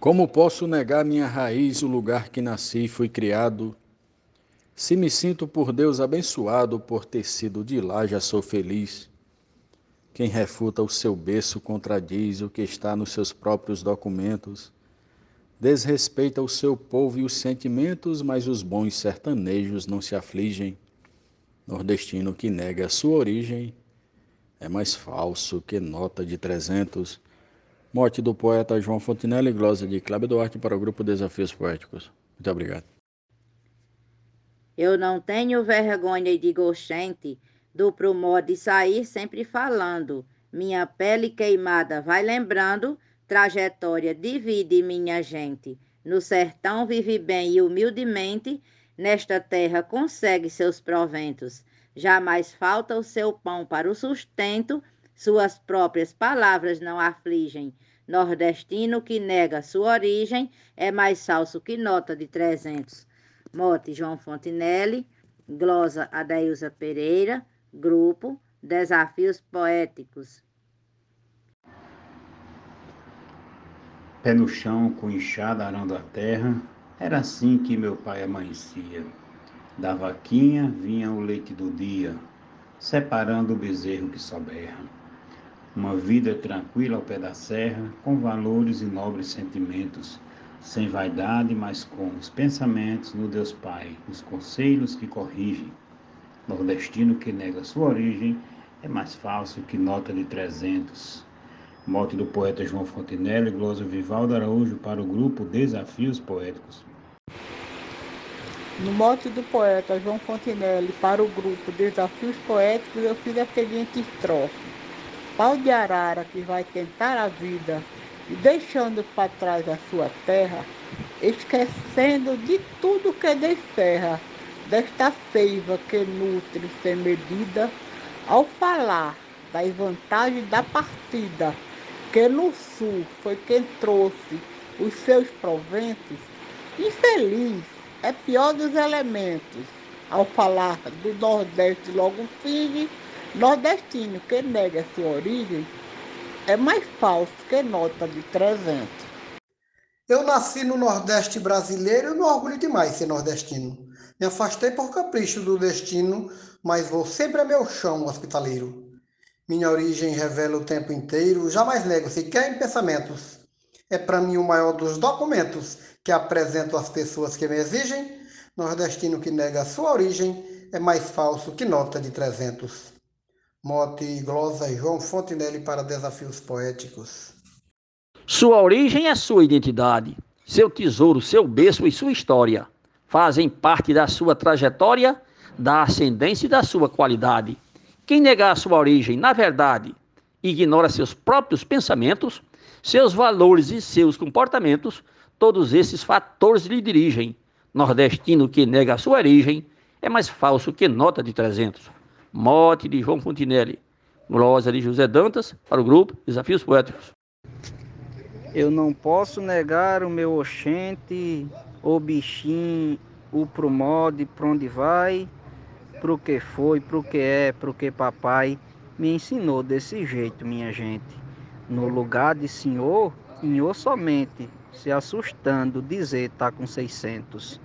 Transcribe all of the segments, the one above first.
Como posso negar minha raiz, o lugar que nasci e fui criado? Se me sinto por Deus abençoado, por ter sido de lá já sou feliz. Quem refuta o seu berço contradiz o que está nos seus próprios documentos. Desrespeita o seu povo e os sentimentos, mas os bons sertanejos não se afligem. Nordestino que nega a sua origem é mais falso que nota de trezentos. Morte do poeta João Fontenelle, glosa de Cláudio Duarte para o grupo Desafios Poéticos. Muito obrigado. Eu não tenho vergonha de goxente do prumó de sair sempre falando. Minha pele queimada vai lembrando, trajetória de vida e minha gente. No sertão vive bem e humildemente, nesta terra consegue seus proventos. Jamais falta o seu pão para o sustento, suas próprias palavras não afligem. Nordestino que nega sua origem é mais falso que nota de trezentos. Mote João Fontinelli, glosa Adailza Pereira, grupo Desafios Poéticos. Pé no chão, com enxada arando a terra, era assim que meu pai amanhecia. Da vaquinha vinha o leite do dia, separando o bezerro que soberra. Uma vida tranquila ao pé da serra, com valores e nobres sentimentos, sem vaidade, mas com os pensamentos no Deus Pai, os conselhos que corrigem. Nordestino que nega sua origem é mais falso que nota de trezentos. Morte do poeta João Fontenelle, glosa Vivaldo Araújo para o grupo Desafios Poéticos. No mote do poeta João Fontenelle para o grupo Desafios Poéticos, eu fiz a seguinte estrofe. Pau de arara que vai tentar a vida deixando para trás a sua terra, esquecendo de tudo que descerra, desta seiva que nutre sem medida, ao falar das vantagens da partida, que no sul foi quem trouxe os seus proventos, infeliz é pior dos elementos. Ao falar do Nordeste, logo finge, nordestino que nega sua origem, é mais falso que nota de 300. Eu nasci no Nordeste brasileiro e não orgulho demais ser nordestino. Me afastei por capricho do destino, mas vou sempre a meu chão hospitaleiro. Minha origem revela o tempo inteiro, jamais nego sequer em pensamentos. É para mim o maior dos documentos que apresento às pessoas que me exigem Nordestino que nega sua origem é mais falso que nota de 300. Mote, glosa e João Fontenelle para Desafios Poéticos. Sua origem é sua identidade, seu tesouro, seu berço e sua história. Fazem parte da sua trajetória, da ascendência e da sua qualidade. Quem negar sua origem, na verdade, ignora seus próprios pensamentos, seus valores e seus comportamentos, todos esses fatores lhe dirigem nordestino que nega a sua origem é mais falso que nota de 300. Morte de João Fontinelli. Glosa de José Dantas para o grupo Desafios Poéticos. Eu não posso negar o meu oxente, o bichinho, o promode, para onde vai, pro que foi, pro que é, pro que papai me ensinou desse jeito, minha gente. No lugar de senhor, senhor somente, se assustando, dizer tá com 600.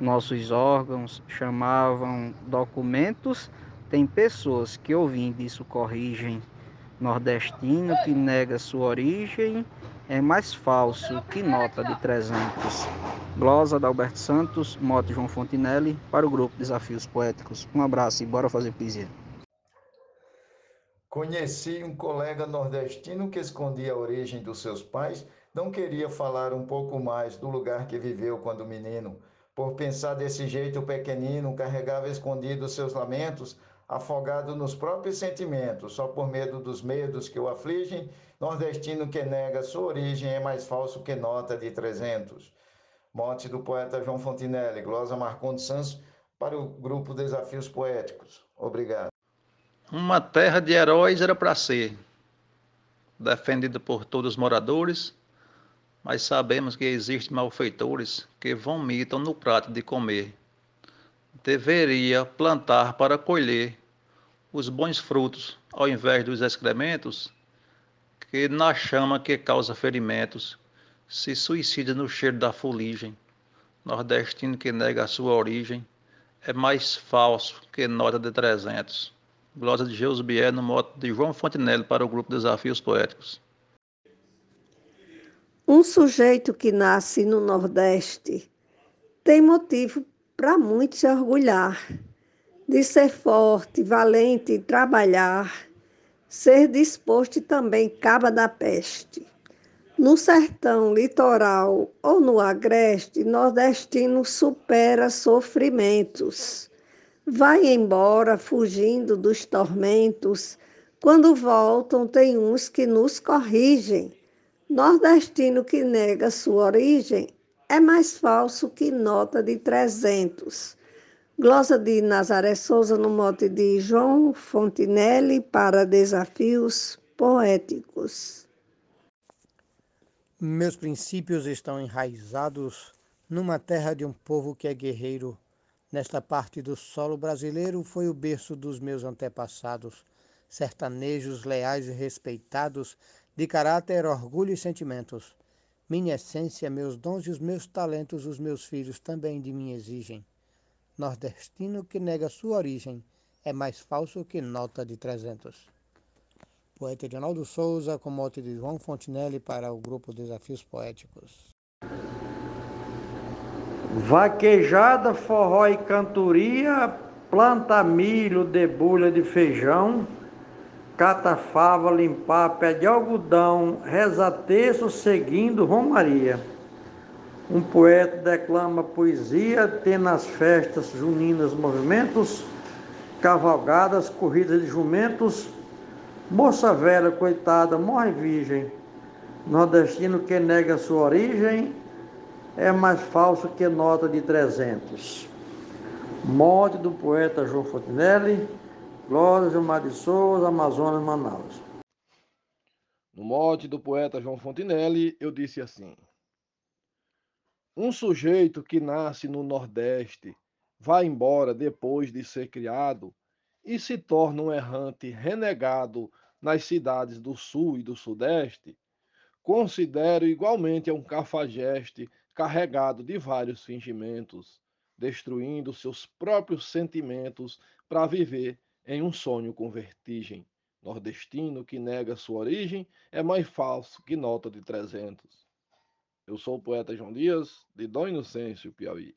Nossos órgãos chamavam documentos, tem pessoas que ouvindo isso corrigem. Nordestino que nega sua origem é mais falso que nota de 300. Glosa da Alberto Santos, Moto João Fontinelli, para o grupo Desafios Poéticos. Um abraço e bora fazer poesia. Conheci um colega nordestino que escondia a origem dos seus pais não queria falar um pouco mais do lugar que viveu quando menino. Por pensar desse jeito, o pequenino carregava escondido seus lamentos, afogado nos próprios sentimentos, só por medo dos medos que o afligem. Nordestino que nega sua origem é mais falso que nota de 300. Morte do poeta João Fontinelli, glosa Marcondes Santos, para o grupo Desafios Poéticos. Obrigado. Uma terra de heróis era para ser, defendida por todos os moradores, mas sabemos que existem malfeitores que vomitam no prato de comer. Deveria plantar para colher os bons frutos, ao invés dos excrementos, que na chama que causa ferimentos. se suicida no cheiro da fuligem. Nordestino que nega a sua origem é mais falso que nota de 300. Glória de Jesus Bier no moto de João Fontenelle para o grupo Desafios Poéticos. Um sujeito que nasce no Nordeste tem motivo para muito se orgulhar de ser forte, valente e trabalhar, ser disposto também caba da peste. No sertão, litoral ou no agreste, nordestino supera sofrimentos. Vai embora fugindo dos tormentos. Quando voltam, tem uns que nos corrigem. Nordestino que nega sua origem é mais falso que nota de 300. Glosa de Nazaré Souza no mote de João Fontinelli para desafios poéticos. Meus princípios estão enraizados numa terra de um povo que é guerreiro. Nesta parte do solo brasileiro foi o berço dos meus antepassados, sertanejos leais e respeitados, de caráter, orgulho e sentimentos. Minha essência, meus dons e os meus talentos, os meus filhos também de mim exigem. Nordestino que nega sua origem é mais falso que nota de trezentos. Poeta Edinaldo Souza, com mote de João Fontinelli para o grupo Desafios Poéticos. Vaquejada, forró e cantoria, planta milho, debulha de feijão, cata fava, limpar pé de algodão, reza terço seguindo romaria. Um poeta declama poesia, tem nas festas juninas movimentos, cavalgadas, corridas de jumentos, Moça velha, coitada, morre virgem. Nordestino que nega sua origem é mais falso que nota de 300. Morte do poeta João Fontenelle, Glória Gilmar de Souza, Amazonas, Manaus. No mote do poeta João Fontenelle, eu disse assim: Um sujeito que nasce no Nordeste vai embora depois de ser criado e se torna um errante renegado nas cidades do sul e do sudeste, considero igualmente um cafajeste carregado de vários fingimentos, destruindo seus próprios sentimentos para viver em um sonho com vertigem. Nordestino que nega sua origem é mais falso que nota de 300. Eu sou o poeta João Dias, de Dom Inocêncio, Piauí.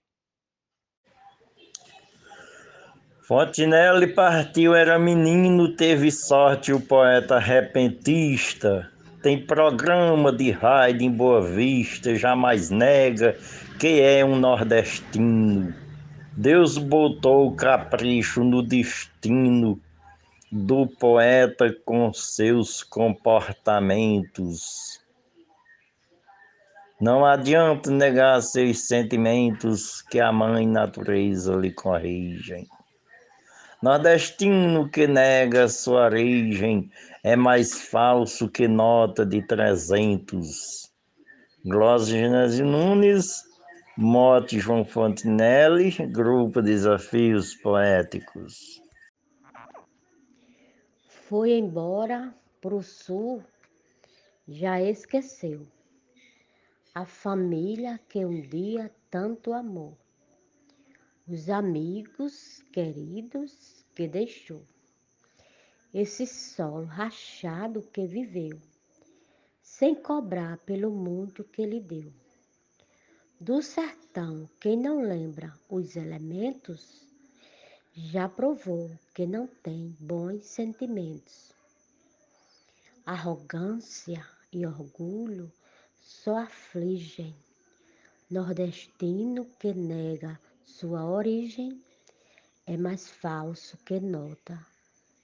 Fontinelli partiu, era menino, teve sorte o poeta repentista. Tem programa de raio em Boa Vista, jamais nega que é um nordestino. Deus botou o capricho no destino do poeta com seus comportamentos. Não adianta negar seus sentimentos que a mãe natureza lhe corrigem. Nordestino que nega sua origem é mais falso que nota de trezentos. Glógenes Nunes, Mote João Fontinelli, Grupo Desafios Poéticos. Foi embora pro sul, já esqueceu a família que um dia tanto amou os amigos queridos que deixou, esse solo rachado que viveu, sem cobrar pelo mundo que lhe deu. Do sertão, quem não lembra os elementos, já provou que não tem bons sentimentos. Arrogância e orgulho só afligem. Nordestino que nega sua origem é mais falso que nota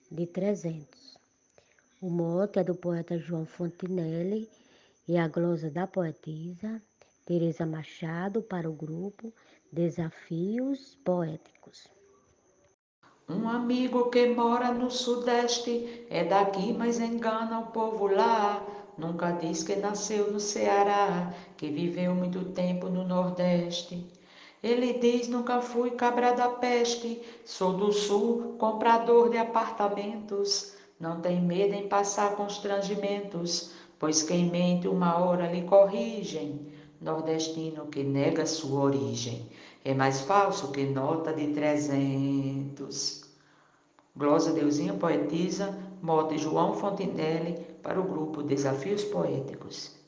de 300. O mote é do poeta João Fontinelli e a glosa da poetisa Teresa Machado para o grupo Desafios Poéticos. Um amigo que mora no Sudeste é daqui, mas engana o povo lá. Nunca diz que nasceu no Ceará, que viveu muito tempo no Nordeste. Ele diz: Nunca fui cabra da peste, sou do sul, comprador de apartamentos. Não tem medo em passar constrangimentos, pois quem mente uma hora lhe corrigem. Nordestino que nega sua origem é mais falso que nota de trezentos. Glosa Deusinha poetisa, mote João Fontinelli para o grupo Desafios Poéticos.